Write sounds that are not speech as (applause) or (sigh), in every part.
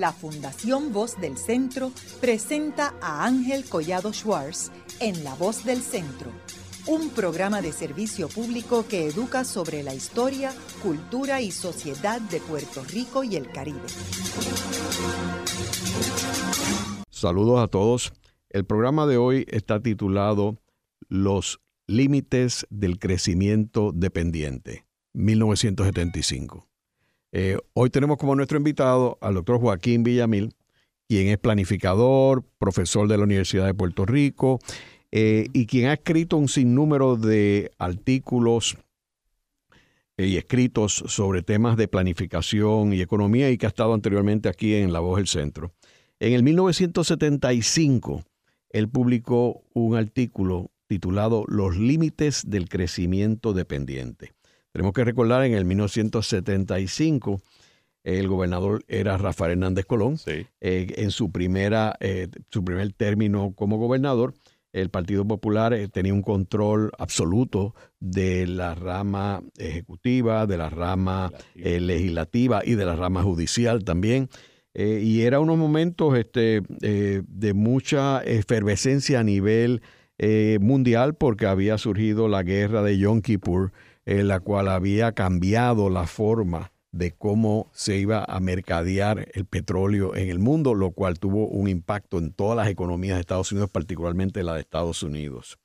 la Fundación Voz del Centro presenta a Ángel Collado Schwartz en La Voz del Centro, un programa de servicio público que educa sobre la historia, cultura y sociedad de Puerto Rico y el Caribe. Saludos a todos. El programa de hoy está titulado Los límites del crecimiento dependiente, 1975. Eh, hoy tenemos como nuestro invitado al doctor Joaquín Villamil, quien es planificador, profesor de la Universidad de Puerto Rico eh, y quien ha escrito un sinnúmero de artículos eh, y escritos sobre temas de planificación y economía y que ha estado anteriormente aquí en La Voz del Centro. En el 1975, él publicó un artículo titulado Los límites del crecimiento dependiente. Tenemos que recordar en el 1975 el gobernador era Rafael Hernández Colón. Eh, en su, primera, eh, su primer término como gobernador, el Partido Popular eh, tenía un control absoluto de la rama ejecutiva, de la rama legislativa y de la rama judicial también. y era unos momentos este, de mucha efervescencia a nivel mundial porque había surgido la guerra de Yom Kippur en la cual había cambiado la forma de cómo se iba a mercadear el petróleo en el mundo, lo cual tuvo un impacto en todas las economías de Estados Unidos, particularmente la de Estados Unidos.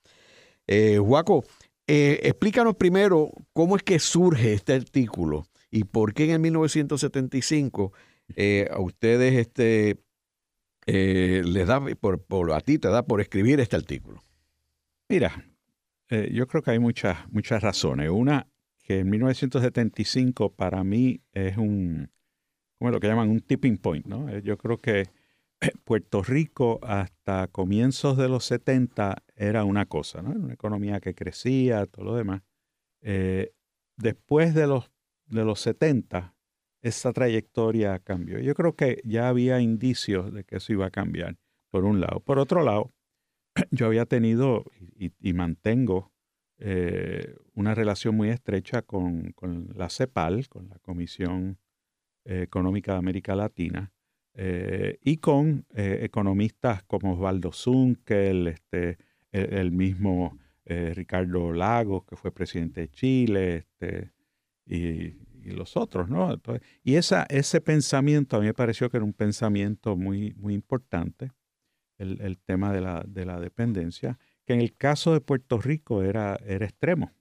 Eh, Juaco, eh, explícanos primero cómo es que surge este artículo y por qué en el 1975 eh, a ustedes este, les da, por, por, a ti te da por escribir este artículo. Mira, eh, yo creo que hay muchas, muchas razones. Una, que en 1975 para mí es un, como lo que llaman un tipping point, ¿no? Eh, yo creo que (clears throat) Puerto Rico hasta comienzos de los 70 era una cosa, ¿no? Una economía que crecía, todo lo demás. Eh, después de los, de los 70, esa trayectoria cambió. Yo creo que ya había indicios de que eso iba a cambiar, por un lado. Por otro lado, (clears throat) yo había tenido y, mantengo eh, una relación muy estrecha con, la CEPAL, con la Comisión eh, Económica de América Latina, eh, y con economistas como Osvaldo Zunkel, este, el, mismo Ricardo Lagos, que fue presidente de Chile, este, y, los otros, ¿no? y esa, ese pensamiento a mí me pareció que era un pensamiento muy, muy importante el, tema de la, de la, dependencia, que en el caso de Puerto Rico era, era extremo,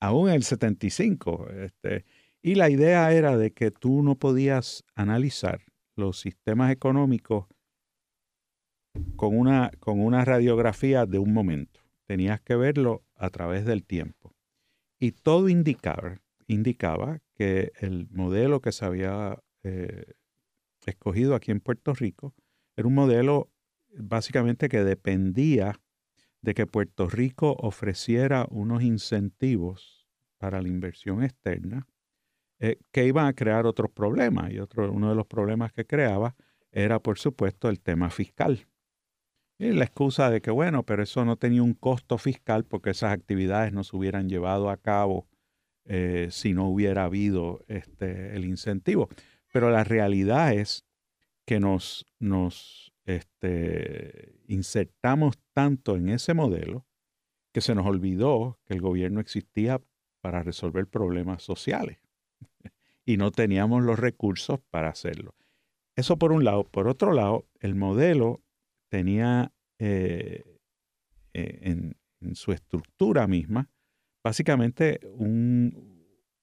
aún en el 75. Este, y la idea era de que tú no podías analizar los sistemas económicos con una, con una radiografía de un momento. Tenías que verlo a través del tiempo. Y todo indicaba, indicaba que el modelo que se había eh, escogido aquí en Puerto Rico era un modelo básicamente que dependía de que Puerto Rico ofreciera unos incentivos para la inversión externa eh, que iban a crear otros problemas. Y otro, uno de los problemas que creaba era, por supuesto, el tema fiscal. Y la excusa de que, bueno, pero eso no tenía un costo fiscal porque esas actividades no se hubieran llevado a cabo eh, si no hubiera habido este, el incentivo. Pero la realidad es que nos, nos este, insertamos tanto en ese modelo que se nos olvidó que el gobierno existía para resolver problemas sociales (laughs) y no teníamos los recursos para hacerlo. Eso por un lado. Por otro lado, el modelo tenía eh, eh, en, su estructura misma básicamente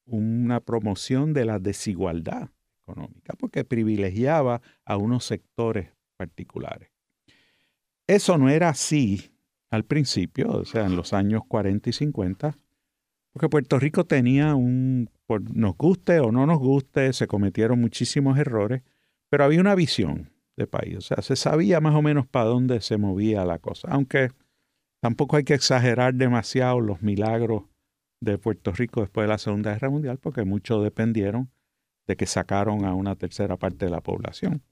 una promoción de la desigualdad económica, porque privilegiaba a unos sectores particulares. Eso no era así al principio, o sea, en los años 40 y 50, porque Puerto Rico tenía un, nos guste o no nos guste, se cometieron muchísimos errores, pero había una visión de país, o sea, se sabía más o menos para dónde se movía la cosa, aunque tampoco hay que exagerar demasiado los milagros de Puerto Rico después de la Segunda Guerra Mundial, porque muchos dependieron de que sacaron a una tercera parte de la población.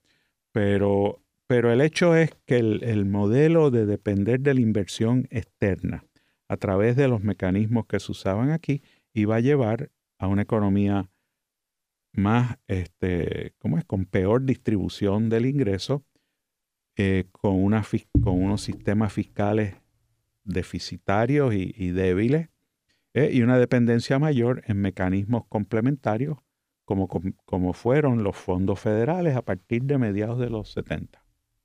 Pero pero el hecho es que el, modelo de depender de la inversión externa a través de los mecanismos que se usaban aquí iba a llevar a una economía más, este, ¿cómo es? Con peor distribución del ingreso, eh, con, unos sistemas fiscales deficitarios y, débiles, eh, y una dependencia mayor en mecanismos complementarios, como, como fueron los fondos federales a partir de mediados de los 70.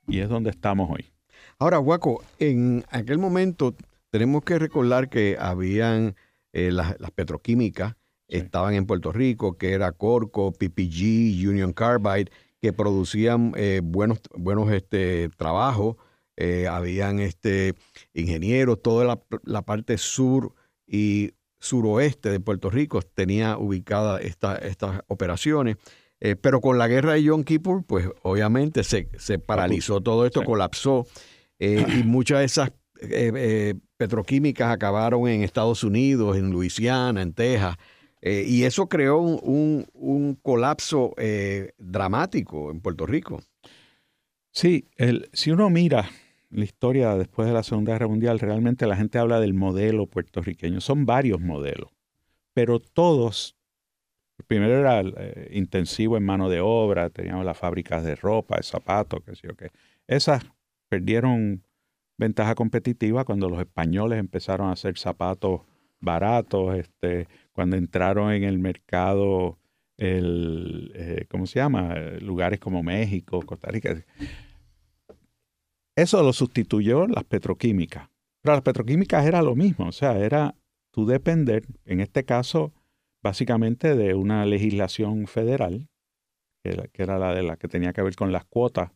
Y es donde estamos hoy. Ahora, Guaco, en aquel momento tenemos que recordar que habían eh, las, petroquímicas, estaban en Puerto Rico, que era Corco, PPG, Union Carbide, que producían eh, buenos, buenos este, trabajos. Eh, habían este, ingenieros, toda la, parte sur y suroeste de Puerto Rico tenía ubicadas estas operaciones. Pero con la guerra de Yom Kippur, pues obviamente se, se paralizó todo esto, colapsó. y muchas de esas petroquímicas acabaron en Estados Unidos, en Luisiana, en Texas. Eh, y eso creó un, colapso eh, dramático en Puerto Rico. Sí, el, si uno mira la historia después de la Segunda Guerra Mundial, realmente la gente habla del modelo puertorriqueño. Son varios modelos, pero todos, primero era eh, intensivo en mano de obra, teníamos las fábricas de ropa, de zapatos, qué sé yo qué. Esas perdieron ventaja competitiva cuando los españoles empezaron a hacer zapatos baratos, este, cuando entraron en el mercado, el, eh, ¿cómo se llama? Lugares como México, Costa Rica. Eso lo sustituyó las petroquímicas. Pero las petroquímicas era lo mismo, o sea, era tú depender, en este caso, básicamente de una legislación federal, que era la de la que tenía que ver con las cuotas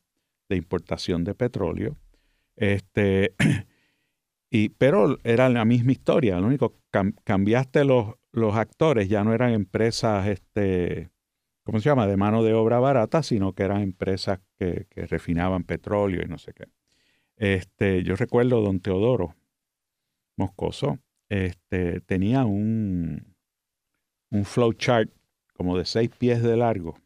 de importación de petróleo, este, (clears throat) y, pero era la misma historia, lo único, cambiaste los, los actores, ya no eran empresas, este, ¿cómo se llama?, de mano de obra barata, sino que eran empresas que, que refinaban petróleo y no sé qué. Este, yo recuerdo don Teodoro Moscoso, este, tenía un, un flowchart como de seis pies de largo,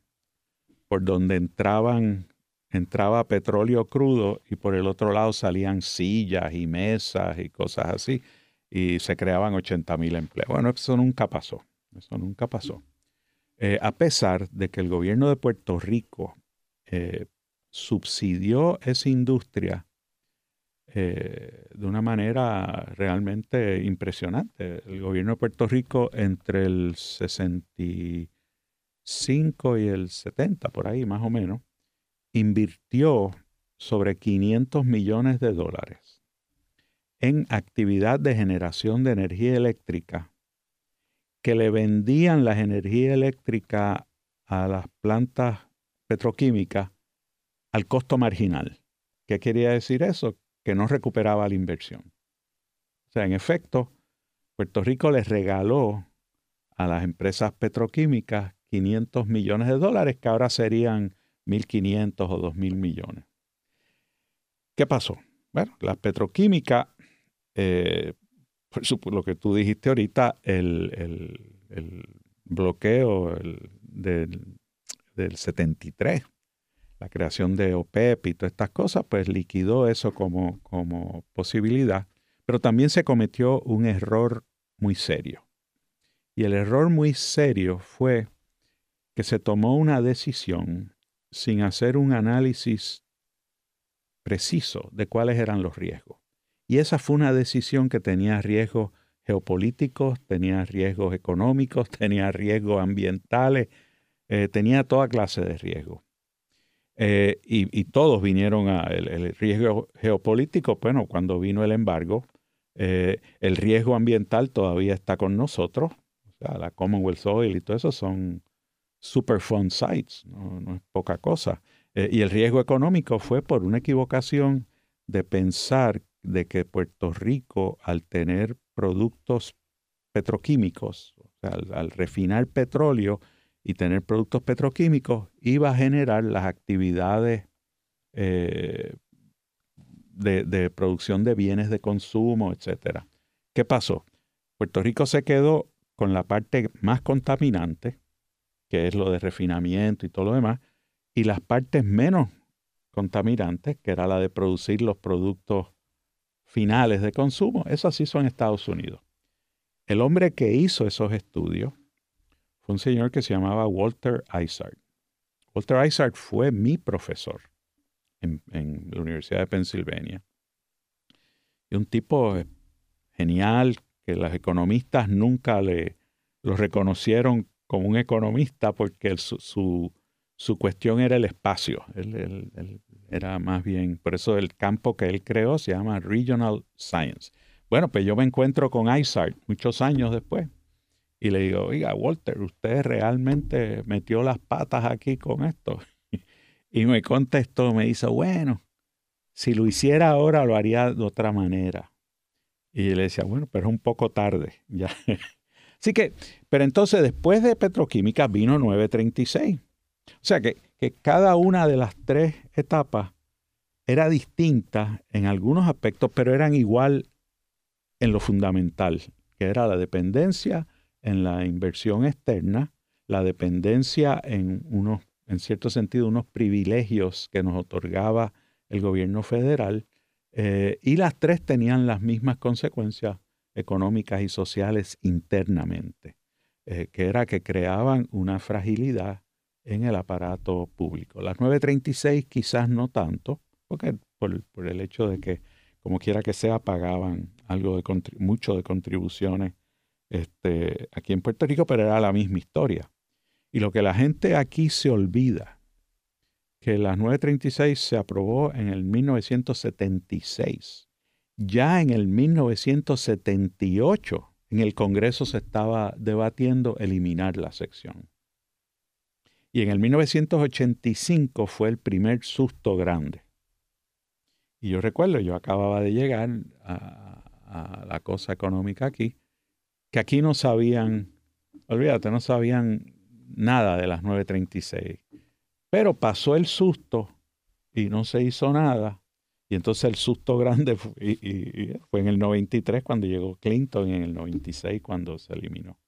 por donde entraban entraba petróleo crudo y por el otro lado salían sillas y mesas y cosas así y se creaban 80 mil empleos. Bueno, eso nunca pasó, eso nunca pasó. Eh, a pesar de que el gobierno de Puerto Rico eh, subsidió esa industria eh, de una manera realmente impresionante. El gobierno de Puerto Rico entre el 65 y el 70, por ahí más o menos, invirtió sobre 500 millones de dólares en actividad de generación de energía eléctrica que le vendían la energía eléctrica a las plantas petroquímicas al costo marginal. ¿Qué quería decir eso? Que no recuperaba la inversión. O sea, en efecto, Puerto Rico les regaló a las empresas petroquímicas 500 millones de dólares que ahora serían 1.500 o 2.000 millones. ¿Qué pasó? Bueno, la petroquímica, eh, por lo que tú dijiste ahorita, el, bloqueo del, 73, la creación de OPEP y todas estas cosas, pues liquidó eso como, como posibilidad. Pero también se cometió un error muy serio. Y el error muy serio fue que se tomó una decisión sin hacer un análisis preciso de cuáles eran los riesgos. Y esa fue una decisión que tenía riesgos geopolíticos, tenía riesgos económicos, (laughs) tenía riesgos ambientales, eh, tenía toda clase de riesgos. Eh, y, todos vinieron a el, riesgo geopolítico, bueno, cuando vino el embargo, eh, el riesgo ambiental todavía está con nosotros, o sea, la Commonwealth Oil y todo eso son Superfund sites, no, es poca cosa. Eh, y el riesgo económico fue por una equivocación de pensar de que Puerto Rico, al tener productos petroquímicos, al, refinar petróleo y tener productos petroquímicos, iba a generar las actividades eh, de, de, producción de bienes de consumo, etc. ¿Qué pasó? Puerto Rico se quedó con la parte más contaminante, que es lo de refinamiento y todo lo demás, y las partes menos contaminantes, que era la de producir los productos finales de consumo, eso sí son Estados Unidos. El hombre que hizo esos estudios fue un señor que se llamaba Walter Isard. Walter Isard fue mi profesor en, la Universidad de Pensilvania. Y un tipo genial que los economistas nunca le lo reconocieron como un economista porque su, su, cuestión era el espacio. Él, era más bien, por eso el campo que él creó se llama Regional Science. Bueno, pues yo me encuentro con Isaac muchos años después y le digo, oiga, Walter, usted realmente metió las patas aquí con esto. (laughs) Y me contestó, me dice, bueno, si lo hiciera ahora lo haría de otra manera. Y le decía, bueno, pero es un poco tarde. (laughs) Ya. Así que, pero entonces después de petroquímica vino 936. O sea que, que cada una de las tres etapas era distinta en algunos aspectos, pero eran igual en lo fundamental, que era la dependencia en la inversión externa, la dependencia en unos, en cierto sentido, unos privilegios que nos otorgaba el gobierno federal eh, y las tres tenían las mismas consecuencias económicas y sociales internamente, eh, que era que creaban una fragilidad en el aparato público. Las 936 quizás no tanto, porque por, el hecho de que, como quiera que sea, pagaban algo de mucho de contribuciones este, aquí en Puerto Rico, pero era la misma historia. Y lo que la gente aquí se olvida que la 936 se aprobó en el 1976. Ya en el 1978 en el Congreso se estaba debatiendo eliminar la sección. Y en el 1985 fue el primer susto grande. Y yo recuerdo, yo acababa de llegar a, a la cosa económica aquí, que aquí no sabían, olvídate, no sabían nada de las 936 pero pasó el susto y no se hizo nada. Y entonces el susto grande fue, fue en el 93 cuando llegó Clinton y en el 96 cuando se eliminó.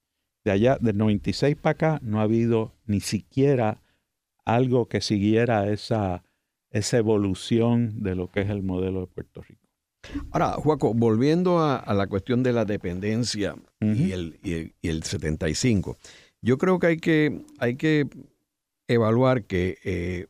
De allá, del 96 para acá, no ha habido ni siquiera algo que siguiera esa, esa evolución de lo que es el modelo de Puerto Rico. Ahora, Juaco, volviendo a, la cuestión de la dependencia y, el, y, el, 75, yo creo que hay que, hay que evaluar que eh,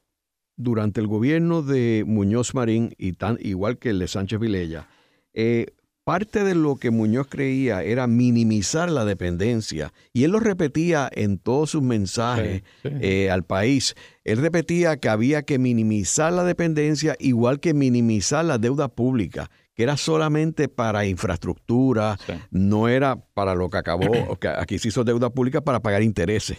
durante el gobierno de Muñoz Marín, y tan, igual que el de Sánchez Vilella, eh, parte de lo que Muñoz creía era minimizar la dependencia. Y él lo repetía en todos sus mensajes eh, al país. Él repetía que había que minimizar la dependencia igual que minimizar la deuda pública que era solamente para infraestructura, no era para lo que acabó, aquí se hizo deuda pública para pagar intereses.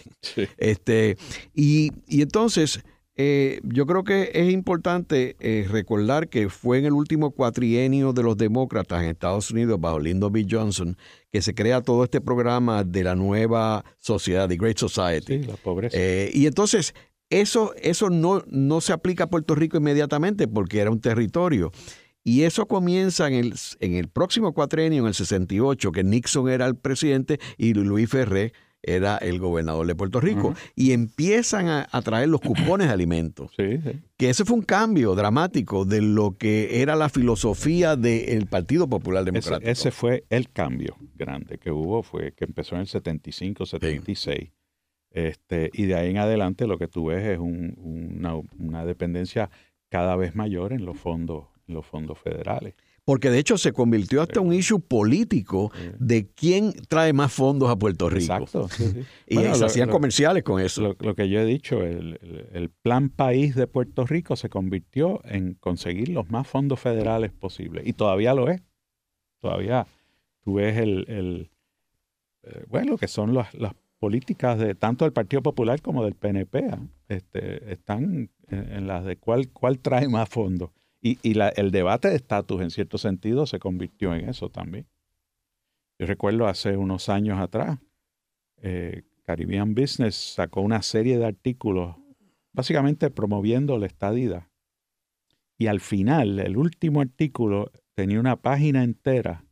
Este, y, entonces, eh, yo creo que es importante eh, recordar que fue en el último cuatrienio de los demócratas en Estados Unidos, bajo Lyndon B. Johnson, que se crea todo este programa de la nueva sociedad, The Great Society. Sí, la pobreza. Eh, y entonces, eso, eso no, no se aplica a Puerto Rico inmediatamente porque era un territorio. Y eso comienza en el, en el próximo cuatrenio, en el 68, que Nixon era el presidente y Luis Ferré era el gobernador de Puerto Rico. Y empiezan a, traer los cupones de alimentos. Que ese fue un cambio dramático de lo que era la filosofía del Partido Popular Democrático. Ese, fue el cambio grande que hubo, fue que empezó en el 75, 76. Este, y de ahí en adelante lo que tú ves es una, una dependencia cada vez mayor en los fondos los fondos federales. Porque de hecho se convirtió hasta un issue político de quién trae más fondos a Puerto Rico. Exacto. y se hacían comerciales con eso. Lo, que yo he dicho, el, plan país de Puerto Rico se convirtió en conseguir los más fondos federales posibles. Y todavía lo es. Todavía tú ves el, eh, bueno, que son las, políticas de tanto del Partido Popular como del PNP. ¿ah? Este, están en, en, las de cuál, cuál trae más fondos. Y, el debate de estatus, en cierto sentido, se convirtió en eso también. Yo recuerdo hace unos años atrás, eh, Caribbean Business sacó una serie de artículos básicamente promoviendo la estadida. Y al final, el último artículo tenía una página entera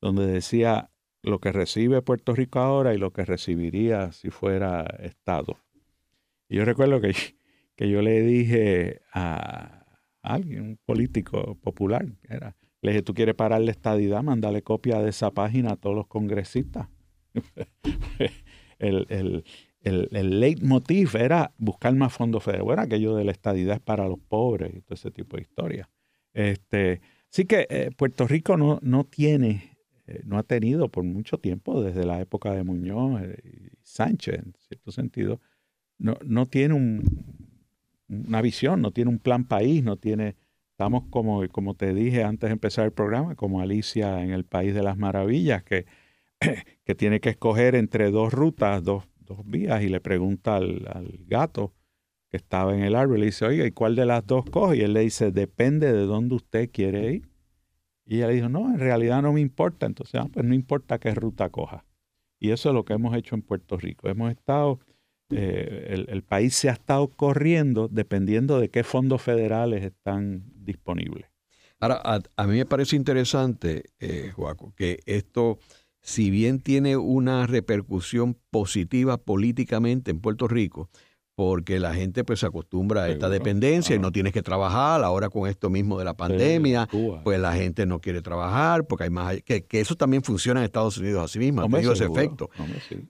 donde decía lo que recibe Puerto Rico ahora y lo que recibiría si fuera Estado. Y yo recuerdo que, que yo le dije a, alguien, un político popular. Era. Le dije, ¿tú quieres parar la estadidad? Mándale copia de esa página a todos los congresistas. (laughs) el, el, el leitmotiv era buscar más fondos federales. Bueno, aquello de la estadidad es para los pobres y todo ese tipo de historias. Este, así que eh, Puerto Rico no, no tiene, eh, no ha tenido por mucho tiempo, desde la época de Muñoz y Sánchez, en cierto sentido, no, no tiene una visión, no tiene un plan país, no tiene, estamos como, como te dije antes de empezar el programa, como Alicia en el País de las Maravillas, que, (clears throat) que tiene que escoger entre dos rutas, dos dos vías y le pregunta al, gato que estaba en el árbol, le dice, oye, ¿y cuál de las dos coge? Y él le dice, depende de dónde usted quiere ir. Y ella dijo, no, en realidad no me importa. Entonces, ah, pues no importa qué ruta coja. Y eso es lo que hemos hecho en Puerto Rico. Hemos estado, eh, el, país se ha estado corriendo dependiendo de qué fondos federales están disponibles. Ahora, a, mí me parece interesante, eh, Joaco, que esto si bien tiene una repercusión positiva políticamente en Puerto Rico, porque la gente pues se acostumbra a esta dependencia y no tienes que trabajar. Ahora con esto mismo de la pandemia, pues la gente no quiere trabajar porque hay más... Que, eso también funciona en Estados Unidos así mismo, ha tenido ese efecto.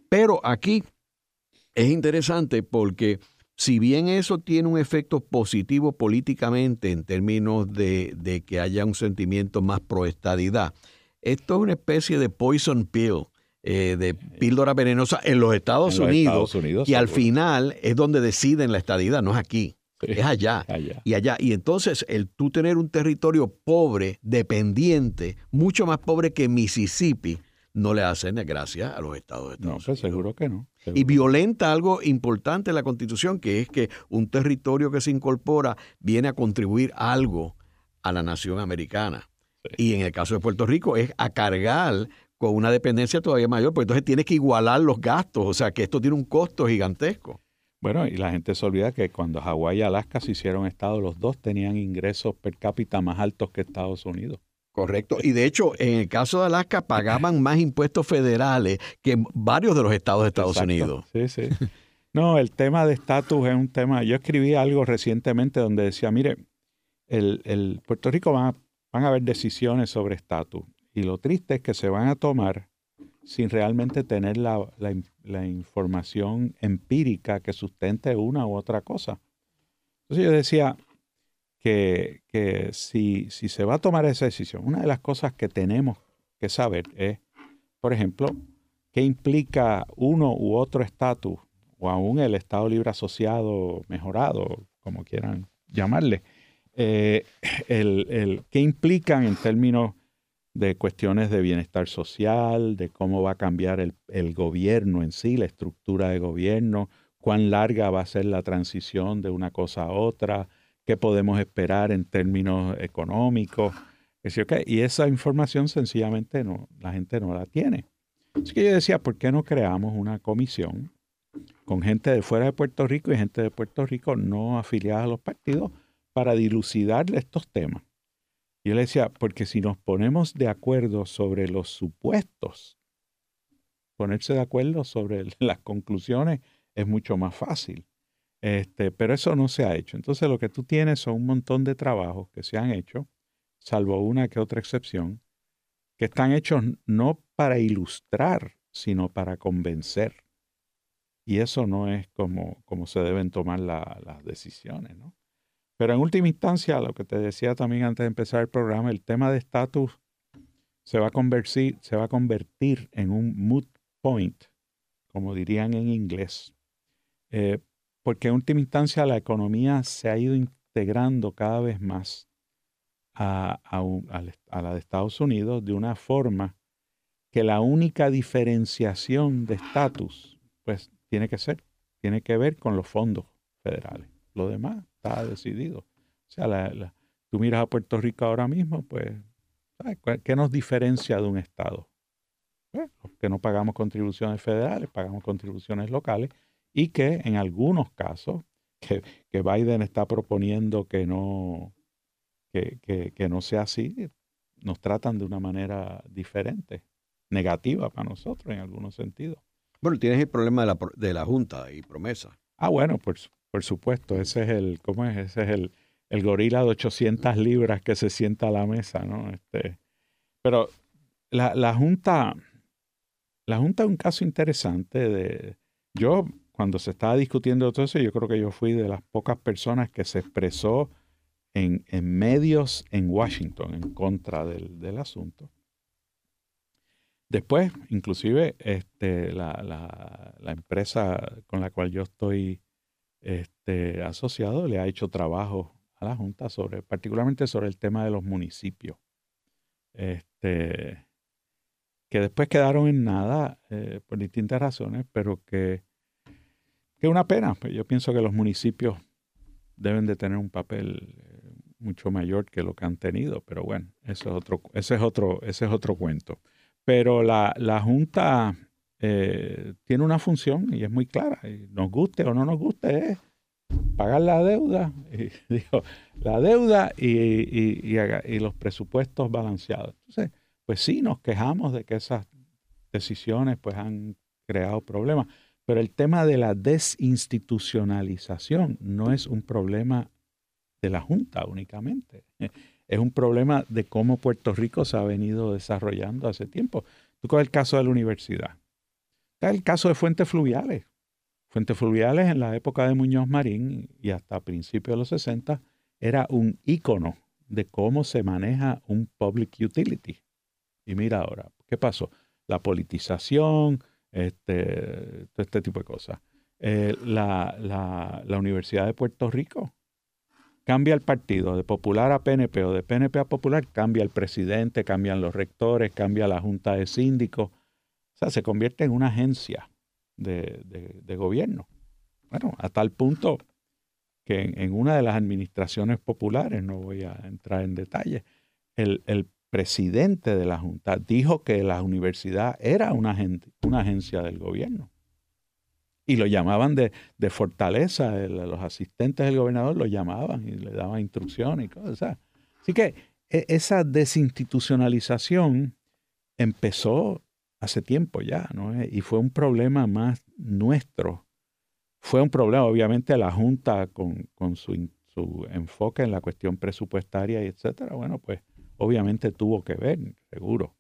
Pero aquí es interesante porque si bien eso tiene un efecto positivo políticamente en términos de, de que haya un sentimiento más proestadidad, esto es una especie de poison pill. Eh, de píldora venenosa en los Estados, Unidos, y al final es donde deciden la estadidad, no es aquí. Es (laughs) allá, Y allá. Y entonces el tú tener un territorio pobre, dependiente, mucho más pobre que Mississippi, no le hace gracia a los estados de No, pues seguro que no. Y violenta algo importante en la Constitución, que es que un territorio que se incorpora viene a contribuir algo a la nación americana. Y en el caso de Puerto Rico es a cargar con una dependencia todavía mayor, pues entonces tienes que igualar los gastos, o sea que esto tiene un costo gigantesco. Bueno, y la gente se olvida que cuando Hawái y Alaska se hicieron estados, los dos tenían ingresos per cápita más altos que Estados Unidos. Correcto. Y de hecho, en el caso de Alaska pagaban más impuestos federales que varios de los estados de Estados Unidos. Sí, sí. No, el tema de estatus es un tema. Yo escribí algo recientemente donde decía, mire, el, el Puerto Rico va a van a haber decisiones sobre estatus. Y lo triste es que se van a tomar sin realmente tener la, información empírica que sustente una u otra cosa. Entonces yo decía que, si, si se va a tomar esa decisión, una de las cosas que tenemos que saber es, por ejemplo, qué implica uno u otro estatus, o aún el Estado Libre Asociado mejorado, como quieran llamarle, eh, (clears throat) el, qué implican en términos de cuestiones de bienestar social, de cómo va a cambiar el, el, gobierno en sí, la estructura de gobierno, cuán larga va a ser la transición de una cosa a otra, qué podemos esperar en términos económicos. Y esa información sencillamente no, la gente no la tiene. Así que yo decía, ¿por qué no creamos una comisión con gente de fuera de Puerto Rico y gente de Puerto Rico no afiliada a los partidos? para dilucidar estos temas. Y él decía, porque si nos ponemos de acuerdo sobre los supuestos, ponerse de acuerdo sobre (laughs) las conclusiones es mucho más fácil. Este, pero eso no se ha hecho. Entonces lo que tú tienes son un montón de trabajos que se han hecho, salvo una que otra excepción, que están hechos no para ilustrar, sino para convencer. Y eso no es como, como se deben tomar las decisiones. ¿no? Pero en última instancia, lo que te decía también antes de empezar el programa, el tema de estatus se va a convertir, se va a convertir en un moot point, como dirían en inglés. Eh, porque en última instancia la economía se ha ido integrando cada vez más a, a, la de Estados Unidos de una forma que la única diferenciación de estatus, pues tiene que ser, tiene que ver con los fondos federales. Lo demás está decidido. O sea, tú miras a Puerto Rico ahora mismo, pues, ¿qué nos diferencia de un Estado? Que no pagamos contribuciones federales, pagamos contribuciones locales y que en algunos casos, que, que Biden está proponiendo que no, que, que, no sea así, nos tratan de una manera diferente, negativa para nosotros en algunos sentidos. Bueno, tienes el problema de la, de la Junta y promesa. Ah, bueno, pues por supuesto, ese es el, ¿cómo es? Ese es el, el gorila de 800 libras que se sienta a la mesa, ¿no? Este, pero la, la Junta, la Junta es un caso interesante de, yo cuando se estaba discutiendo todo eso, yo creo que yo fui de las pocas personas que se expresó en, medios en Washington en contra del, asunto. Después, inclusive, este, la, empresa con la cual yo estoy este, asociado le ha hecho trabajo a la Junta sobre, particularmente sobre el tema de los municipios. Este, que después quedaron en nada eh, por distintas razones, pero que es una pena. Pues yo pienso que los municipios deben de tener un papel eh, mucho mayor que lo que han tenido, pero bueno, eso es otro, ese es otro, ese es otro cuento. Pero la, Junta eh, tiene una función y es muy clara. Y nos guste o no nos guste, es pagar la deuda, y, (laughs) la deuda y, y, los presupuestos balanceados. Entonces, pues sí, nos quejamos de que esas decisiones pues han creado problemas, pero el tema de la desinstitucionalización no es un problema de la Junta únicamente, (laughs) es un problema de cómo Puerto Rico se ha venido desarrollando hace tiempo. Tú coges el caso de la universidad, el caso de fuentes fluviales. Fuentes fluviales en la época de Muñoz Marín y hasta principios de los 60 era un ícono de cómo se maneja un public utility. Y mira ahora, ¿qué pasó? La politización, este, todo este tipo de cosas. Eh, la, la, Universidad de Puerto Rico cambia el partido de popular a PNP o de PNP a popular, cambia el presidente, cambian los rectores, cambia la junta de síndicos. O sea, se convierte en una agencia de, de, gobierno. Bueno, a tal punto que en, una de las administraciones populares, no voy a entrar en detalle, el, el presidente de la Junta dijo que la universidad era una, una agencia del gobierno. Y lo llamaban de, fortaleza, los asistentes del gobernador lo llamaban y le daban instrucciones y cosas. Así que e, esa desinstitucionalización empezó hace tiempo ya, ¿no? Y fue un problema más nuestro. Fue un problema, obviamente, la Junta con, su, su enfoque en la cuestión presupuestaria y etcétera. Bueno, pues obviamente tuvo que ver, seguro,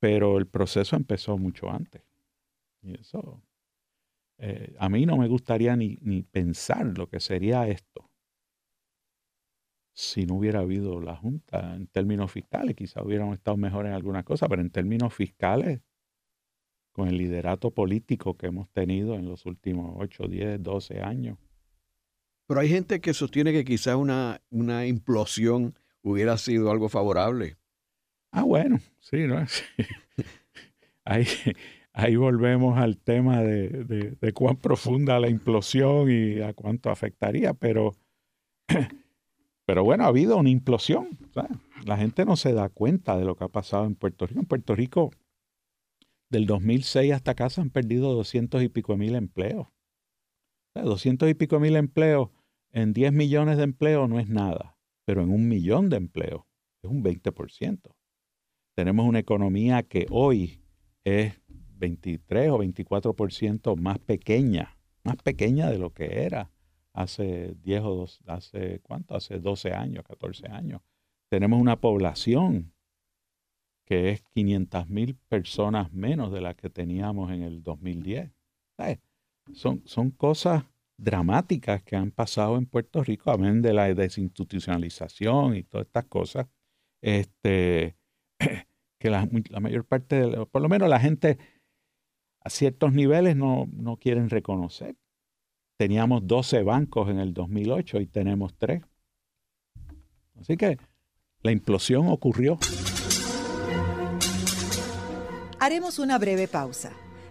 pero el proceso empezó mucho antes. Y eso, eh, a mí no me gustaría ni, ni pensar lo que sería esto si no hubiera habido la Junta en términos fiscales. Quizá hubiéramos estado mejor en algunas cosas, pero en términos fiscales, con el liderato político que hemos tenido en los últimos 8, 10, 12 años. Pero hay gente que sostiene que quizá una, una implosión hubiera sido algo favorable. Ah, bueno, sí, ¿no? (laughs) Ahí, ahí volvemos al tema de, de, cuán profunda la implosión y a cuánto afectaría, pero, (clears throat) pero bueno, ha habido una implosión. La gente no se da cuenta de lo que ha pasado en Puerto Rico. En Puerto Rico, del 2006 hasta acá se han perdido doscientos y pico mil empleos. Doscientos y pico mil empleos en 10 millones de empleos no es nada pero en un millón de empleos es un 20%. Tenemos una economía que hoy es 23 o 24% más pequeña, más pequeña de lo que era hace 10 o 12, hace cuánto, hace 12 años, 14 años. Tenemos una población que es 500 mil personas menos de la que teníamos en el 2010. Son, son cosas dramáticas que han pasado en Puerto Rico, amén de la desinstitucionalización y todas estas cosas, este, (clears throat) que la, mayor parte, de, por lo menos la gente a ciertos niveles no, no quieren reconocer. Teníamos 12 bancos en el 2008 y tenemos 3. Así que la implosión ocurrió. Haremos una breve pausa.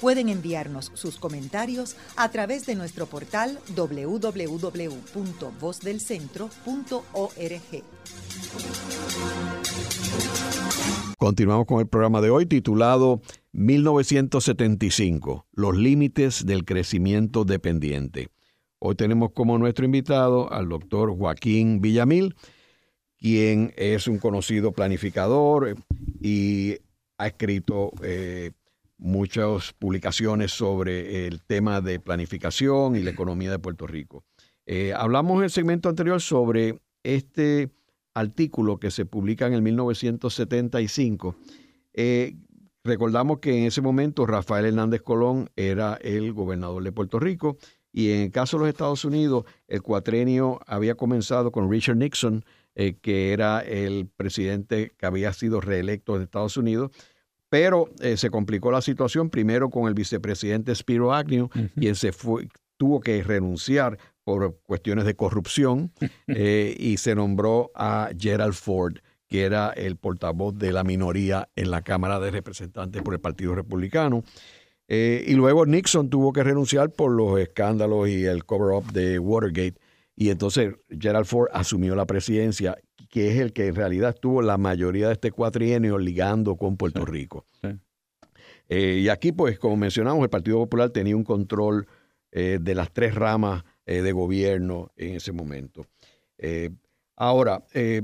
Pueden enviarnos sus comentarios a través de nuestro portal www.vozdelcentro.org. Continuamos con el programa de hoy titulado 1975, los límites del crecimiento dependiente. Hoy tenemos como nuestro invitado al doctor Joaquín Villamil, quien es un conocido planificador y ha escrito eh, muchas publicaciones sobre el tema de planificación y la economía de Puerto Rico. Eh, hablamos en el segmento anterior sobre este artículo que se publica en el 1975. Eh, recordamos que en ese momento Rafael Hernández Colón era el gobernador de Puerto Rico y en el caso de los Estados Unidos el cuatrenio había comenzado con Richard Nixon, eh, que era el presidente que había sido reelecto de Estados Unidos, pero eh, se complicó la situación primero con el vicepresidente Spiro Agnew, quien se fue, tuvo que renunciar por cuestiones de corrupción (laughs) eh, y se nombró a Gerald Ford, que era el portavoz de la minoría en la Cámara de Representantes por el Partido Republicano. Eh, y luego Nixon tuvo que renunciar por los escándalos y el cover-up de Watergate. Y entonces Gerald Ford asumió la presidencia, que es el que en realidad tuvo la mayoría de este cuatrienio ligando con Puerto Rico. Eh, y aquí, pues, como mencionamos, el Partido Popular tenía un control de las tres ramas eh, de gobierno en ese momento. Eh, ahora, eh,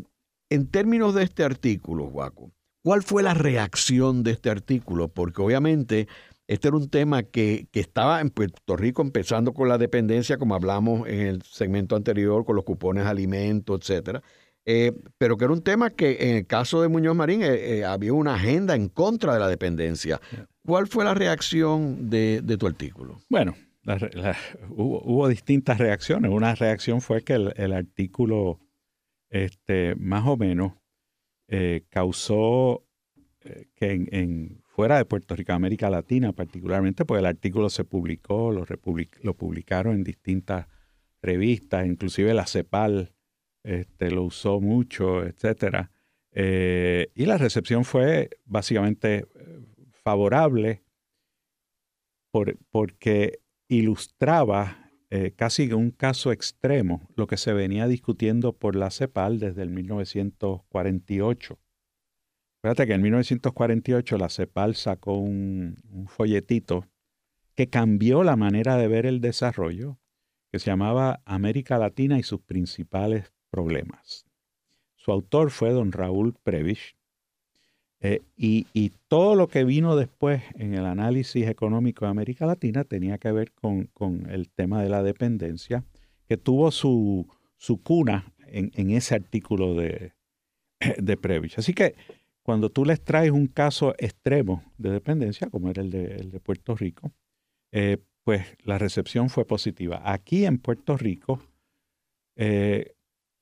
en términos de este artículo, Juaco, ¿cuál fue la reacción de este artículo? Porque obviamente este era un tema que, estaba en Puerto Rico empezando con la dependencia, como hablamos en el segmento anterior, con los cupones de alimentos, etcétera. Pero que era un tema que en el caso de Muñoz Marín había una agenda en contra de la dependencia. ¿Cuál fue la reacción de, de tu artículo? Bueno, hubo, distintas reacciones. Una reacción fue que el, artículo, este, más o menos, eh, causó eh, que en, fuera de Puerto Rico, América Latina particularmente, pues el artículo se publicó, lo, lo publicaron en distintas revistas, inclusive la CEPAL este, lo usó mucho, etcétera. Eh, y la recepción fue básicamente favorable por, porque ilustraba eh, casi un caso extremo lo que se venía discutiendo por la CEPAL desde el 1948. Fíjate que en 1948 la CEPAL sacó un folletito que cambió la manera de ver el desarrollo, que se llamaba América Latina y sus principales problemas. Su autor fue don Raúl Prebisch, eh, y, todo lo que vino después en el análisis económico de América Latina tenía que ver con, el tema de la dependencia, que tuvo su, cuna en, ese artículo de, de. Así que cuando tú les traes un caso extremo de dependencia, como era el de, Puerto Rico, eh, pues la recepción fue positiva. Aquí en Puerto Rico, eh,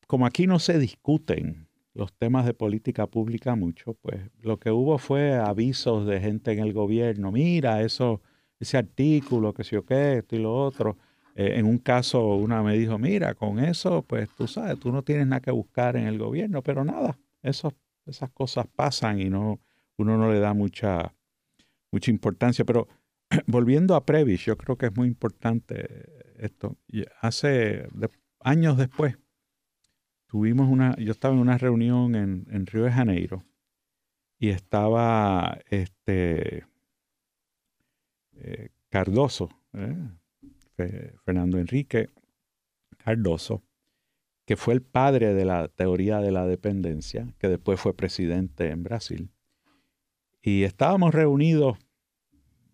como aquí no se discuten los temas de política pública mucho, pues lo que hubo fue avisos de gente en el gobierno, mira, eso, ese artículo, que sé yo qué, esto y lo otro. Eh, en un caso, una me dijo, mira, con eso, pues tú sabes, tú no tienes nada que buscar en el gobierno, pero nada, eso, esas cosas pasan y no, uno no le da mucha, mucha importancia. Pero (clears throat) volviendo a Previs, yo creo que es muy importante esto. Hace años después, tuvimos una, yo estaba en una reunión en, Río de Janeiro y estaba este eh, Cardoso, ¿eh? Fernando Enrique Cardoso, que fue el padre de la teoría de la dependencia, que después fue presidente en Brasil. Y estábamos reunidos,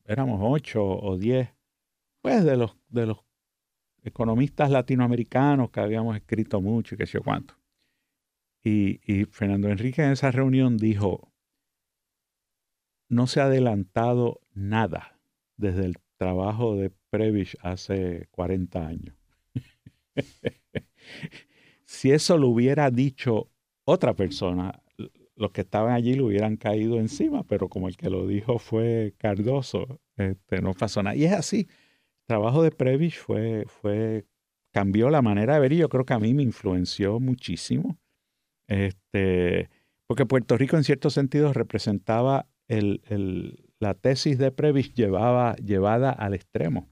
éramos ocho o diez, pues de los, de los economistas latinoamericanos que habíamos escrito mucho y qué sé yo cuánto. Y, Fernando Enrique en esa reunión dijo, no se ha adelantado nada desde el trabajo de Prevish hace 40 años. (laughs) si eso lo hubiera dicho otra persona, los que estaban allí lo hubieran caído encima, pero como el que lo dijo fue Cardoso, este, no pasó nada. Y es así, trabajo de Prevish fue, fue, cambió la manera de ver y yo creo que a mí me influenció muchísimo. Este, porque Puerto Rico en cierto sentido representaba el, la tesis de Prevish llevaba, llevada al extremo.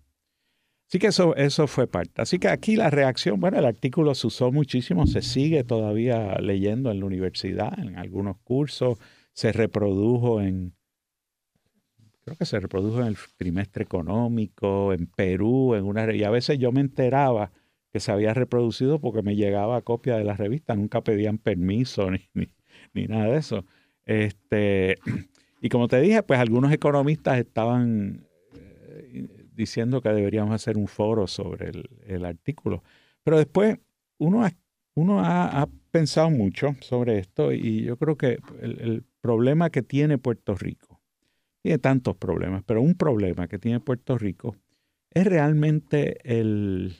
Así que eso, eso fue parte. Así que aquí la reacción, bueno, el artículo se usó muchísimo, se sigue todavía leyendo en la universidad, en algunos cursos, se reprodujo en, creo que se reprodujo en el trimestre económico, en Perú, en una y a veces yo me enteraba que se había reproducido porque me llegaba copia de la revista, nunca pedían permiso ni, ni, nada de eso. Este, y como te dije, pues algunos economistas estaban eh, diciendo que deberíamos hacer un foro sobre el, artículo. Pero después uno, uno ha, pensado mucho sobre esto y yo creo que el problema que tiene Puerto Rico, tiene tantos problemas, pero un problema que tiene Puerto Rico es realmente el,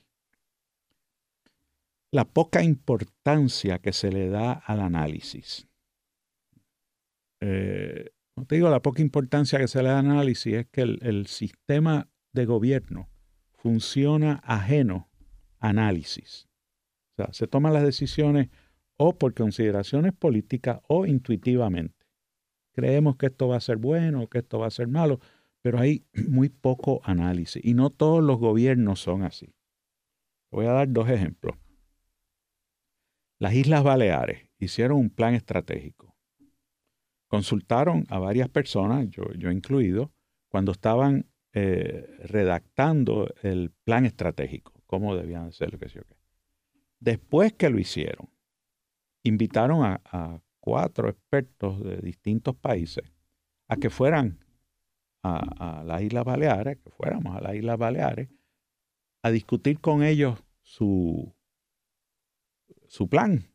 la poca importancia que se le da al análisis. Eh, te digo, la poca importancia que se le da al análisis es que el, sistema de gobierno funciona ajeno a análisis. O sea, se toman las decisiones o por consideraciones políticas o intuitivamente. Creemos que esto va a ser bueno, que esto va a ser malo, pero hay (clears throat) muy poco análisis y no todos los gobiernos son así. Voy a dar dos ejemplos. Las Islas Baleares hicieron un plan estratégico. Consultaron a varias personas, yo, yo incluido, cuando estaban eh, redactando el plan estratégico, cómo debían ser lo que sé Después que lo hicieron, invitaron a, cuatro expertos de distintos países a que fueran a, las Islas Baleares, que fuéramos a las Islas Baleares, a discutir con ellos su, su plan.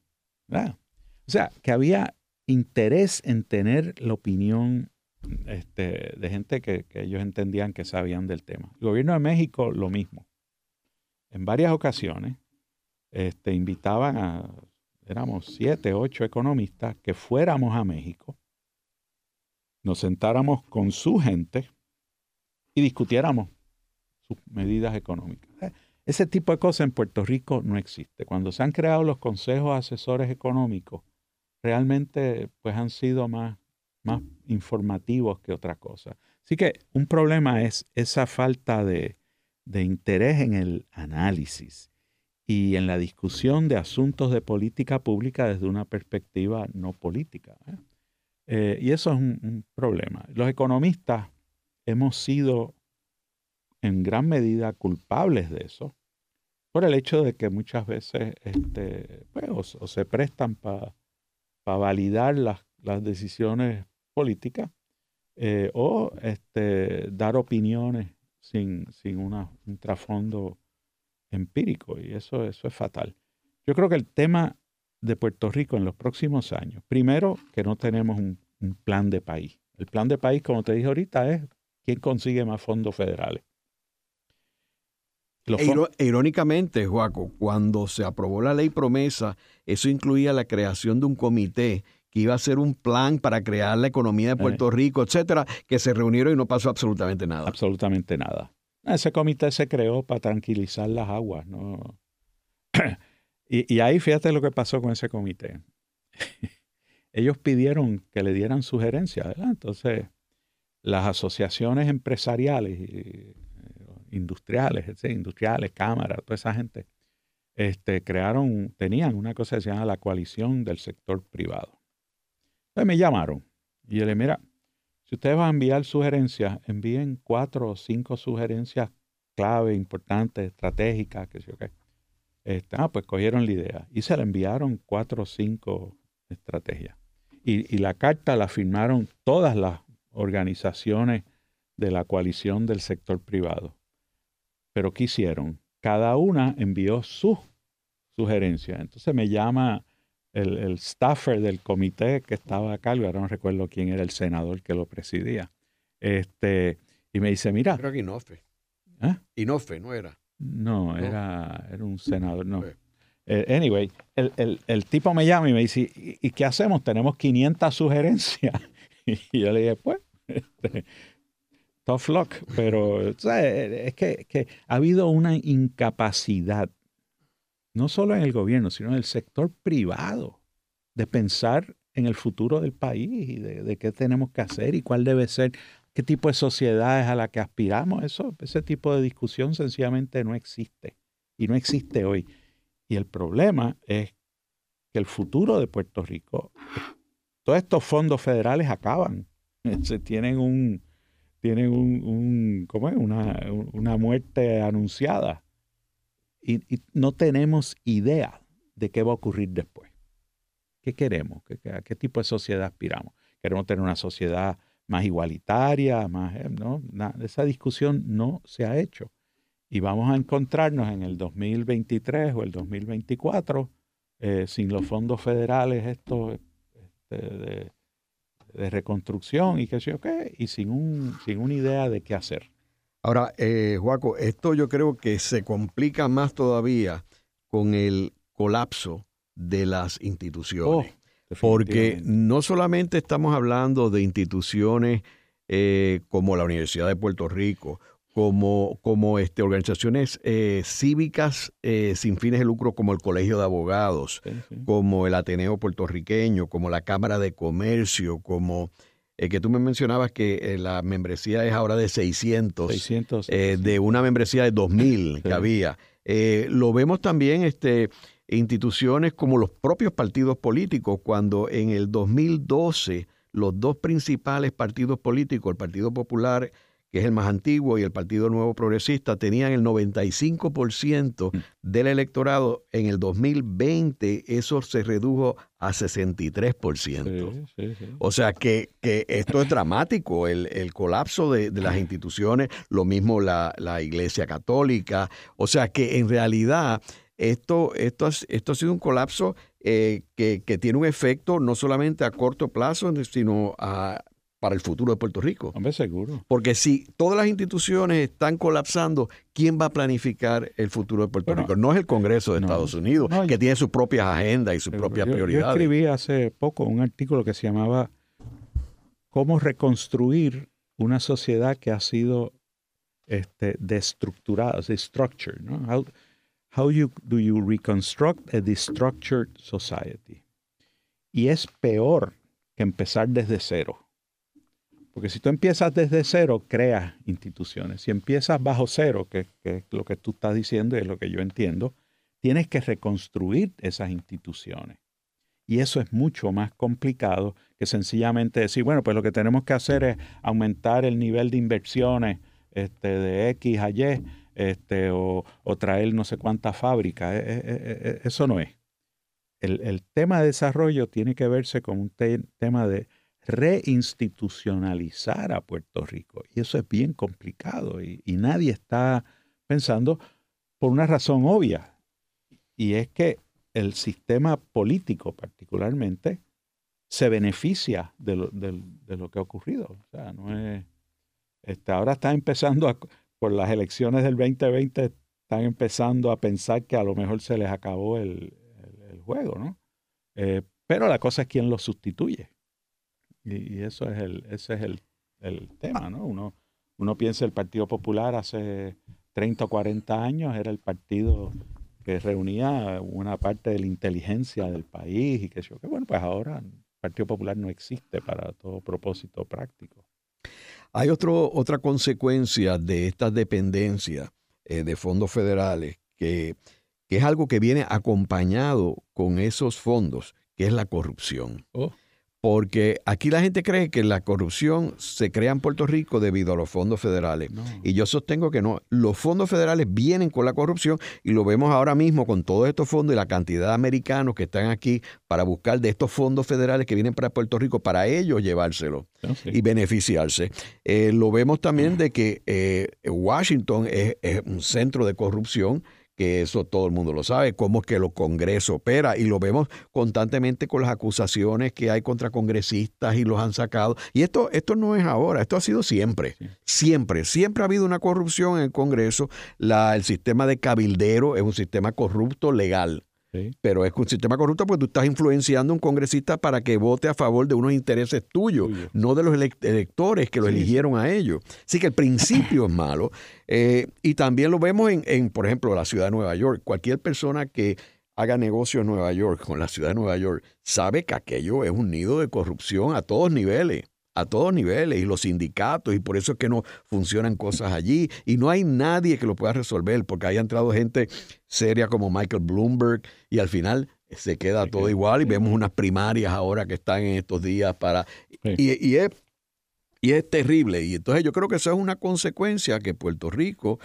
O sea, que había interés en tener la opinión este, de gente que, ellos entendían que sabían del tema. El gobierno de México, lo mismo. En varias ocasiones este, invitaban a, éramos siete, ocho economistas, que fuéramos a México, nos sentáramos con su gente y discutiéramos sus medidas económicas. Ese tipo de cosas en Puerto Rico no existe. Cuando se han creado los consejos asesores económicos, realmente pues han sido más, más informativos que otra cosa. Así que un problema es esa falta de, interés en el análisis y en la discusión de asuntos de política pública desde una perspectiva no política. ¿eh? Eh, y eso es un, problema. Los economistas hemos sido en gran medida culpables de eso, por el hecho de que muchas veces este, pues, o, se prestan para validar las, decisiones políticas eh, o este, dar opiniones sin, sin un trasfondo empírico y eso, eso es fatal. Yo creo que el tema de Puerto Rico en los próximos años, primero que no tenemos un, un plan de país. El plan de país, como te dije ahorita, es quién consigue más fondos federales. E irónicamente, Joaco, cuando se aprobó la ley promesa, eso incluía la creación de un comité que iba a ser un plan para crear la economía de Puerto Rico, etcétera, que se reunieron y no pasó absolutamente nada. Absolutamente nada. Ese comité se creó para tranquilizar las aguas, ¿no? (clears throat) y, ahí fíjate lo que pasó con ese comité. (laughs) Ellos pidieron que le dieran sugerencias, ¿verdad? Entonces, las asociaciones empresariales y industriales, industriales, cámaras, toda esa gente, este, crearon, tenían una cosa que se llama la coalición del sector privado. Entonces me llamaron y yo le mira, si ustedes van a enviar sugerencias, envíen cuatro o cinco sugerencias clave, importantes, estratégicas, que sé yo qué. Este, ah, pues cogieron la idea y se la enviaron cuatro o cinco estrategias. Y, y la carta la firmaron todas las organizaciones de la coalición del sector privado. Pero ¿qué hicieron? Cada una envió su sugerencia. Entonces me llama el, staffer del comité que estaba acá, ahora no recuerdo quién era el senador que lo presidía. Este, y me dice, mira. Creo que Inofe. ¿Eh? Inofe, ¿no era? No, Era, era un senador, no. Eh, anyway, el, el, tipo me llama y me dice, ¿y, qué hacemos? Tenemos 500 sugerencias. (laughs) y yo le dije, pues, este, tough luck, pero es que, ha habido una incapacidad, no solo en el gobierno, sino en el sector privado, de pensar en el futuro del país y de, qué tenemos que hacer y cuál debe ser, qué tipo de sociedad es a la que aspiramos. Eso, ese tipo de discusión sencillamente no existe y no existe hoy. Y el problema es que el futuro de Puerto Rico, todos estos fondos federales acaban. (laughs) Se tienen un, tienen un, ¿cómo es? Una, una, muerte anunciada. Y, no tenemos idea de qué va a ocurrir después. ¿Qué queremos? ¿A qué tipo de sociedad aspiramos? ¿Queremos tener una sociedad más igualitaria? Más, eh, ¿no? esa discusión no se ha hecho. Y vamos a encontrarnos en el 2023 o el 2024 eh, sin los fondos federales estos este, de, de, reconstrucción y qué sé yo qué, y sin, un, sin una idea de qué hacer. Ahora, eh, Juaco, esto yo creo que se complica más todavía con el colapso de las instituciones. Oh, porque no solamente estamos hablando de instituciones eh, como la Universidad de Puerto Rico, como, como este, organizaciones eh, cívicas eh, sin fines de lucro como el Colegio de Abogados, como el Ateneo puertorriqueño, como la Cámara de Comercio, como eh, que tú me mencionabas que eh, la membresía es ahora de 600, 600 eh, de una membresía de 2000 que había. lo vemos también este, instituciones como los propios partidos políticos, cuando en el 2012 los dos principales partidos políticos, el Partido Popular que es el más antiguo, y el Partido Nuevo Progresista, tenían el 95% mm. del electorado. En el 2020 eso se redujo a 63%. O sea que, esto es dramático, el, colapso de, las instituciones, lo mismo la, Iglesia Católica. O sea que en realidad esto, esto, esto ha sido un colapso eh, que, que, tiene un efecto no solamente a corto plazo, sino a para el futuro de Puerto Rico. Hombre, seguro. Porque si todas las instituciones están colapsando, ¿quién va a planificar el futuro de Puerto Rico? No es el Congreso de Estados Unidos, que tiene sus propias agendas y sus propias prioridades. Yo escribí hace poco un artículo que se llamaba ¿Cómo reconstruir una sociedad que ha sido este, destructurada, destructured? ¿no? How, how you, do you reconstruct a destructured society? Y es peor que empezar desde cero. Porque si tú empiezas desde cero, creas instituciones. Si empiezas bajo cero, que, es lo que tú estás diciendo y es lo que yo entiendo, tienes que reconstruir esas instituciones. Y eso es mucho más complicado que sencillamente decir, bueno, pues lo que tenemos que hacer es aumentar el nivel de inversiones este, de X a Y este, o, traer no sé cuántas fábricas. E, e, e, eso no es. El, tema de desarrollo tiene que verse como un tema de reinstitucionalizar a Puerto Rico. Y eso es bien complicado y, nadie está pensando por una razón obvia. Y es que el sistema político particularmente se beneficia de lo, que ha ocurrido. O sea, no es, este, ahora está empezando por las elecciones del 2020, están empezando a pensar que a lo mejor se les acabó el, juego, ¿no? Eh, pero la cosa es quién lo sustituye. Y, eso es el, ese es el, tema, ¿no? Uno, uno piensa el Partido Popular hace 30 o 40 años era el partido que reunía una parte de la inteligencia del país y que yo, que bueno, pues ahora el Partido Popular no existe para todo propósito práctico. Hay otro, otra consecuencia de esta dependencia eh, de fondos federales que, que, es algo que viene acompañado con esos fondos, que es la corrupción. Oh porque aquí la gente cree que la corrupción se crea en Puerto Rico debido a los fondos federales. Y yo sostengo que no. Los fondos federales vienen con la corrupción y lo vemos ahora mismo con todos estos fondos y la cantidad de americanos que están aquí para buscar de estos fondos federales que vienen para Puerto Rico para ellos llevárselo y beneficiarse. Eh, lo vemos también de que eh, Washington es un centro de corrupción que eso todo el mundo lo sabe, cómo es que los congresos opera y lo vemos constantemente con las acusaciones que hay contra congresistas y los han sacado. Y esto, esto no es ahora, esto ha sido siempre, siempre, siempre ha habido una corrupción en el Congreso. La, el sistema de cabildero es un sistema corrupto legal. Pero es un sistema corrupto porque tú estás influenciando a un congresista para que vote a favor de unos intereses tuyos, no de los electores que lo eligieron a ellos. Así que el principio es malo. Eh, y también lo vemos en, en, por ejemplo, la ciudad de Nueva York. Cualquier persona que haga negocio en Nueva York, con la ciudad de Nueva York, sabe que aquello es un nido de corrupción a todos niveles a todos niveles y los sindicatos y por eso es que no funcionan cosas allí y no hay nadie que lo pueda resolver porque haya entrado gente seria como Michael Bloomberg y al final se queda todo igual y vemos unas primarias ahora que están en estos días para y, es y es terrible y entonces yo creo que eso es una consecuencia que Puerto Rico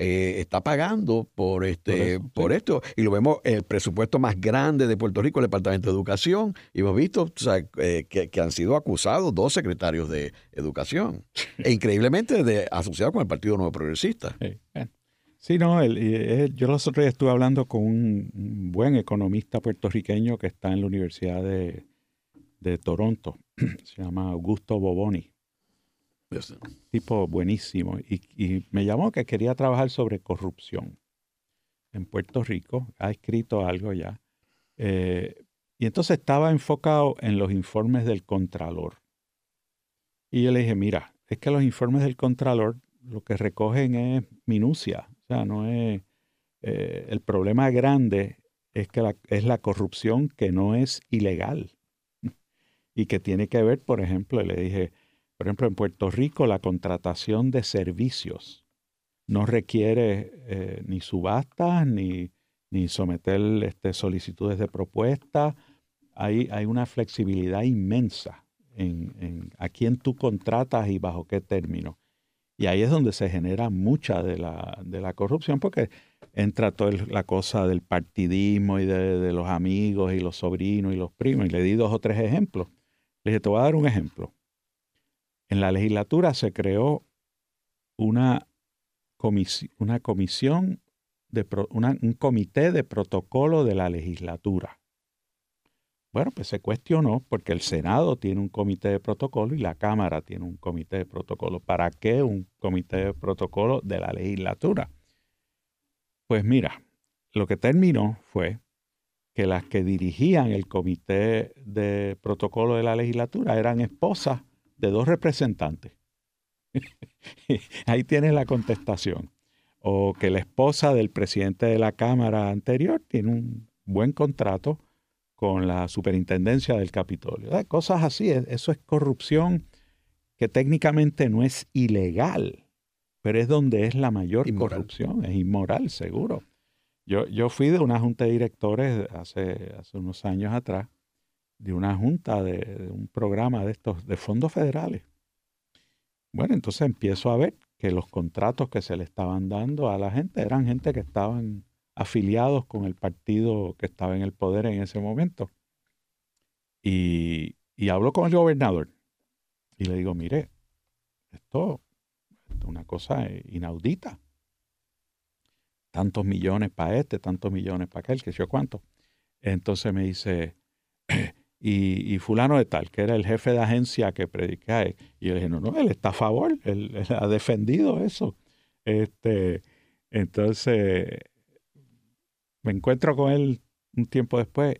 eh, está pagando por este por, esto. Y lo vemos el presupuesto más grande de Puerto Rico el departamento de educación y hemos visto eh, que, han sido acusados dos secretarios de educación. E increíblemente de asociados con el Partido Nuevo Progresista. Sí, no yo los otros días estuve hablando con un, buen economista puertorriqueño que está en la Universidad de, de Toronto. (clears throat) Se llama Augusto Boboni Tipo buenísimo. Y, me llamó que quería trabajar sobre corrupción en Puerto Rico. Ha escrito algo ya. Eh, y entonces estaba enfocado en los informes del Contralor. Y yo le dije, mira, es que los informes del Contralor lo que recogen es minucia. O sea, no es... Eh, el problema grande es que es la corrupción que no es ilegal (laughs) y que tiene que ver, por ejemplo, le dije, por ejemplo, en Puerto Rico la contratación de servicios no requiere eh, ni subastas ni, ni someter este, solicitudes de propuesta. Hay, hay una flexibilidad inmensa en, a quién tú contratas y bajo qué término. Y ahí es donde se genera mucha de la, de la corrupción, porque entra toda la cosa del partidismo y de, de, los amigos y los sobrinos y los primos. Y le di dos o tres ejemplos. Le dije, te voy a dar un ejemplo. En la legislatura se creó una, una comisión, de un comité de protocolo de la legislatura. Bueno, pues se cuestionó porque el Senado tiene un comité de protocolo y la Cámara tiene un comité de protocolo. ¿Para qué un comité de protocolo de la legislatura? Pues mira, lo que terminó fue que las que dirigían el comité de protocolo de la legislatura eran esposas de dos representantes. (laughs) Ahí tienes la contestación. O que la esposa del presidente de la Cámara anterior tiene un buen contrato con la superintendencia del Capitolio. Cosas así, eso es corrupción que técnicamente no es ilegal, pero es donde es la mayor corrupción, es inmoral, seguro. Yo, yo fui de una junta de directores hace, hace unos años atrás de una junta, de, un programa de estos, de fondos federales. Bueno, entonces empiezo a ver que los contratos que se le estaban dando a la gente eran gente que estaban afiliados con el partido que estaba en el poder en ese momento. Y, y hablo con el gobernador y le digo, mire, esto, es una cosa inaudita. Tantos millones para este, tantos millones para aquel, que yo cuánto. Entonces me dice, y, fulano de tal, que era el jefe de agencia que predica. Y yo le dije, no, no, él está a favor, él, ha defendido eso. Este, entonces, me encuentro con él un tiempo después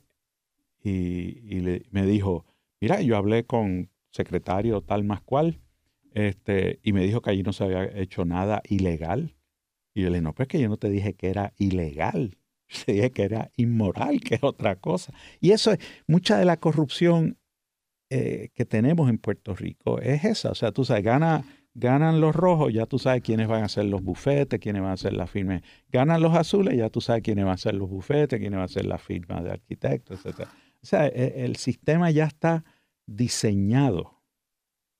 y, me dijo, mira, yo hablé con secretario tal más cual, este, y me dijo que allí no se había hecho nada ilegal. Y yo le dije, no, pues que yo no te dije que era ilegal. (laughs) se dije que era inmoral, que es otra cosa. Y eso es, mucha de la corrupción eh, que tenemos en Puerto Rico es esa. O sea, tú sabes, gana, ganan los rojos, ya tú sabes quiénes van a ser los bufetes, quiénes van a ser las firmas. Ganan los azules, ya tú sabes quiénes van a ser los bufetes, quiénes van a ser las firmas de arquitectos, etc. O sea, e, el, sistema ya está diseñado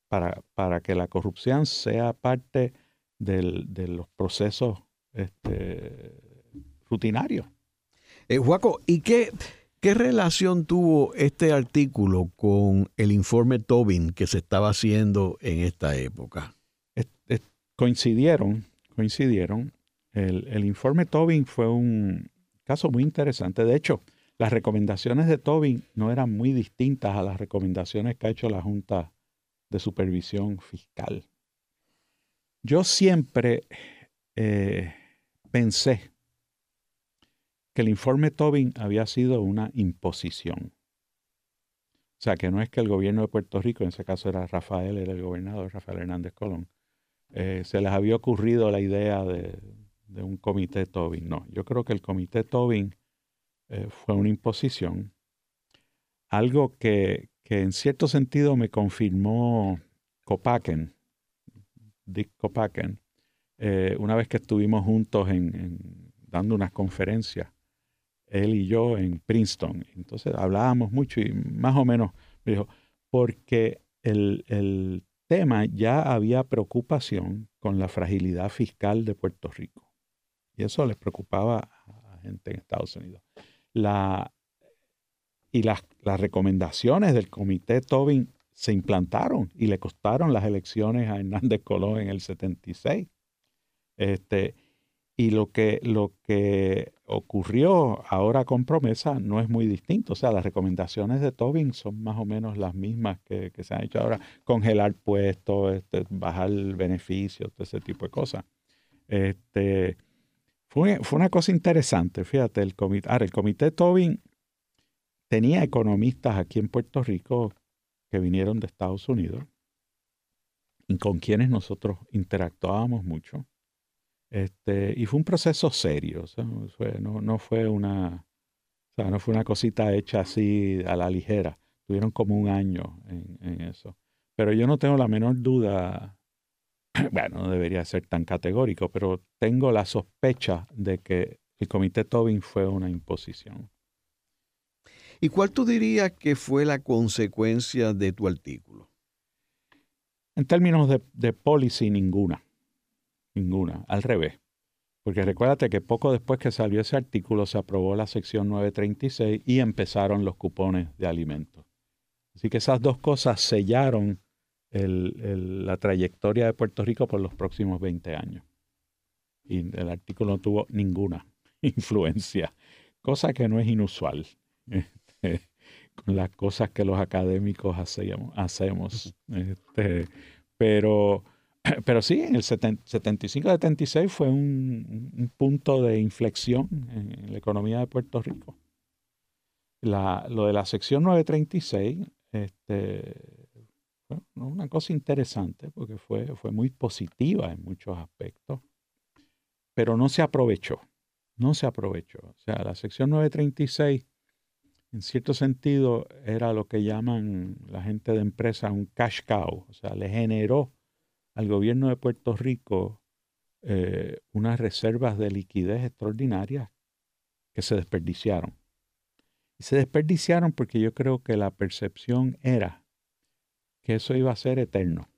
para, para que la corrupción sea parte de los procesos este, rutinarios. Eh, Juaco, ¿y qué, qué relación tuvo este artículo con el informe Tobin que se estaba haciendo en esta época? coincidieron, coincidieron. El, informe Tobin fue un caso muy interesante. De hecho, las recomendaciones de Tobin no eran muy distintas a las recomendaciones que ha hecho la Junta de Supervisión Fiscal. Yo siempre eh, pensé el informe Tobin había sido una imposición. O sea, que no es que el gobierno de Puerto Rico, en ese caso era Rafael, era el gobernador Rafael Hernández Colón, eh, se les había ocurrido la idea de, un comité Tobin. No, yo creo que el comité Tobin eh, fue una imposición, algo que, en cierto sentido me confirmó Copaken, Dick Copaken, eh, una vez que estuvimos juntos en, dando unas conferencias él y yo en Princeton. Entonces hablábamos mucho y más o menos me dijo, porque el, tema ya había preocupación con la fragilidad fiscal de Puerto Rico. Y eso les preocupaba a gente en Estados Unidos. La, y las, las recomendaciones del comité Tobin se implantaron y le costaron las elecciones a Hernández Colón en el 76. Este, y lo que, lo que ocurrió ahora con promesa no es muy distinto. O sea, las recomendaciones de Tobin son más o menos las mismas que, se han hecho ahora. Congelar puestos, este, bajar el beneficio, todo ese tipo de cosas. Este, fue, fue una cosa interesante, fíjate, el comité, ahora, el comité Tobin tenía economistas aquí en Puerto Rico que vinieron de Estados Unidos y con quienes nosotros interactuábamos mucho. Este, y fue un proceso serio, no, fue una, no fue una cosita hecha así a la ligera. Tuvieron como un año en, eso. Pero yo no tengo la menor duda, (clears throat) bueno, no debería ser tan categórico, pero tengo la sospecha de que el comité Tobin fue una imposición. ¿Y cuál tú dirías que fue la consecuencia de tu artículo? En términos de, de policy, ninguna. Ninguna, al revés. Porque recuérdate que poco después que salió ese artículo se aprobó la sección 936 y empezaron los cupones de alimentos. Así que esas dos cosas sellaron la trayectoria de Puerto Rico por los próximos 20 años. Y el artículo no tuvo ninguna (laughs) influencia, cosa que no es inusual este, con las cosas que los académicos hacemos. hacemos. Este, pero (laughs) pero sí, en el 75-76 fue un, punto de inflexión en, la economía de Puerto Rico. lo de la sección 936 este, fue una cosa interesante porque fue, fue muy positiva en muchos aspectos, pero no se aprovechó, no se aprovechó. O sea, la sección 936 en cierto sentido era lo que llaman la gente de empresa un cash cow, o sea, le generó al gobierno de Puerto Rico eh, unas reservas de liquidez extraordinarias que se desperdiciaron. Y se desperdiciaron porque yo creo que la percepción era que eso iba a ser eterno.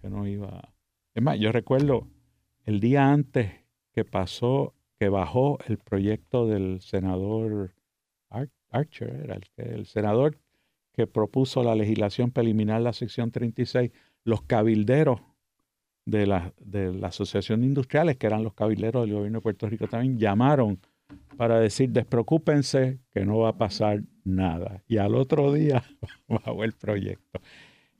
Que no iba. Es más, yo recuerdo el día antes que pasó, que bajó el proyecto del senador Archer, era el, el senador que propuso la legislación preliminar, la sección 36, los cabilderos de la, de la Asociación de Industriales, que eran los cabilderos del gobierno de Puerto Rico también, llamaron para decir, despreocúpense que no va a pasar nada. Y al otro día (laughs) bajó el proyecto.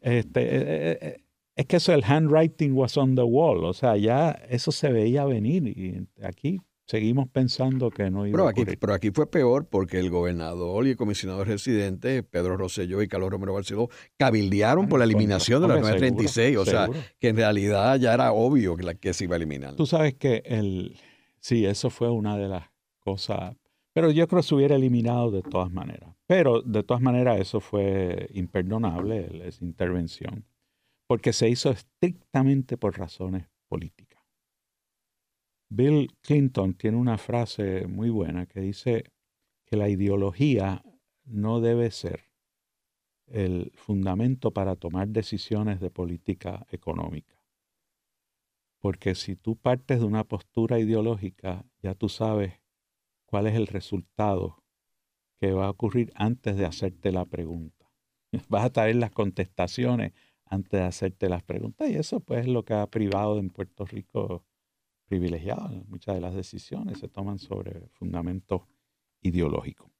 Este, eh, eh, eh, es que eso, el handwriting was on the wall, o sea, ya eso se veía venir y aquí seguimos pensando que no iba pero a aquí, Pero aquí fue peor porque el gobernador y el comisionado residente, Pedro Rosselló y Carlos Romero Barceló, cabildearon por la eliminación de la 936. o sea, que en realidad ya era obvio que, la, que se iba a eliminar. Tú sabes que el, sí, eso fue una de las cosas. Pero yo creo que se hubiera eliminado de todas maneras. Pero de todas maneras eso fue imperdonable, esa intervención, porque se hizo estrictamente por razones políticas. Bill Clinton tiene una frase muy buena que dice que la ideología no debe ser el fundamento para tomar decisiones de política económica. Porque si tú partes de una postura ideológica, ya tú sabes cuál es el resultado que va a ocurrir antes de hacerte la pregunta. (laughs) Vas a traer las contestaciones antes de hacerte las preguntas y eso pues es lo que ha privado en Puerto Rico privilegiados. Muchas de las decisiones se toman sobre fundamento ideológico.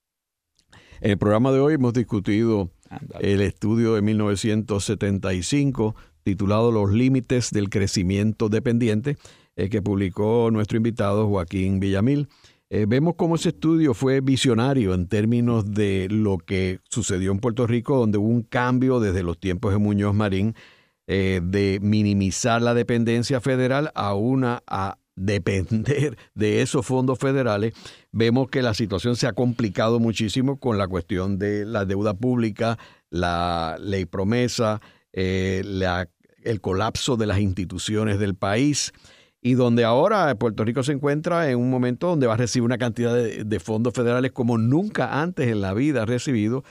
En el programa de hoy hemos discutido el estudio de 1975 titulado Los límites del crecimiento dependiente, eh, que publicó nuestro invitado Joaquín Villamil. Eh, vemos cómo ese estudio fue visionario en términos de lo que sucedió en Puerto Rico, donde hubo un cambio desde los tiempos de Muñoz Marín eh, de minimizar la dependencia federal a una a depender de esos fondos federales, vemos que la situación se ha complicado muchísimo con la cuestión de la deuda pública, la ley promesa, eh, el colapso de las instituciones del país y donde ahora Puerto Rico se encuentra en un momento donde va a recibir una cantidad de, fondos federales como nunca antes en la vida ha recibido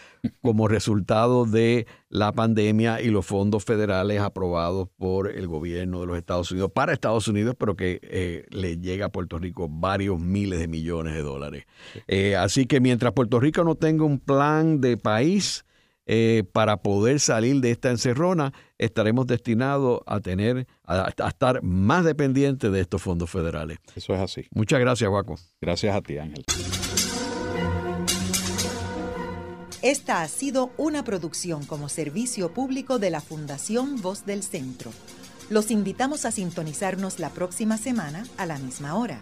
como resultado de la pandemia y los fondos federales aprobados por el gobierno de los Estados Unidos para Estados Unidos, pero que eh, le llega a Puerto Rico varios miles de millones de dólares. Eh, así que mientras Puerto Rico no tenga un plan de país, eh, para poder salir de esta encerrona, estaremos destinados a tener, a, estar más dependientes de estos fondos federales. Eso es así. Muchas gracias, Guaco. Gracias a ti, Ángel. Esta ha sido una producción como servicio público de la Fundación Voz del Centro. Los invitamos a sintonizarnos la próxima semana a la misma hora.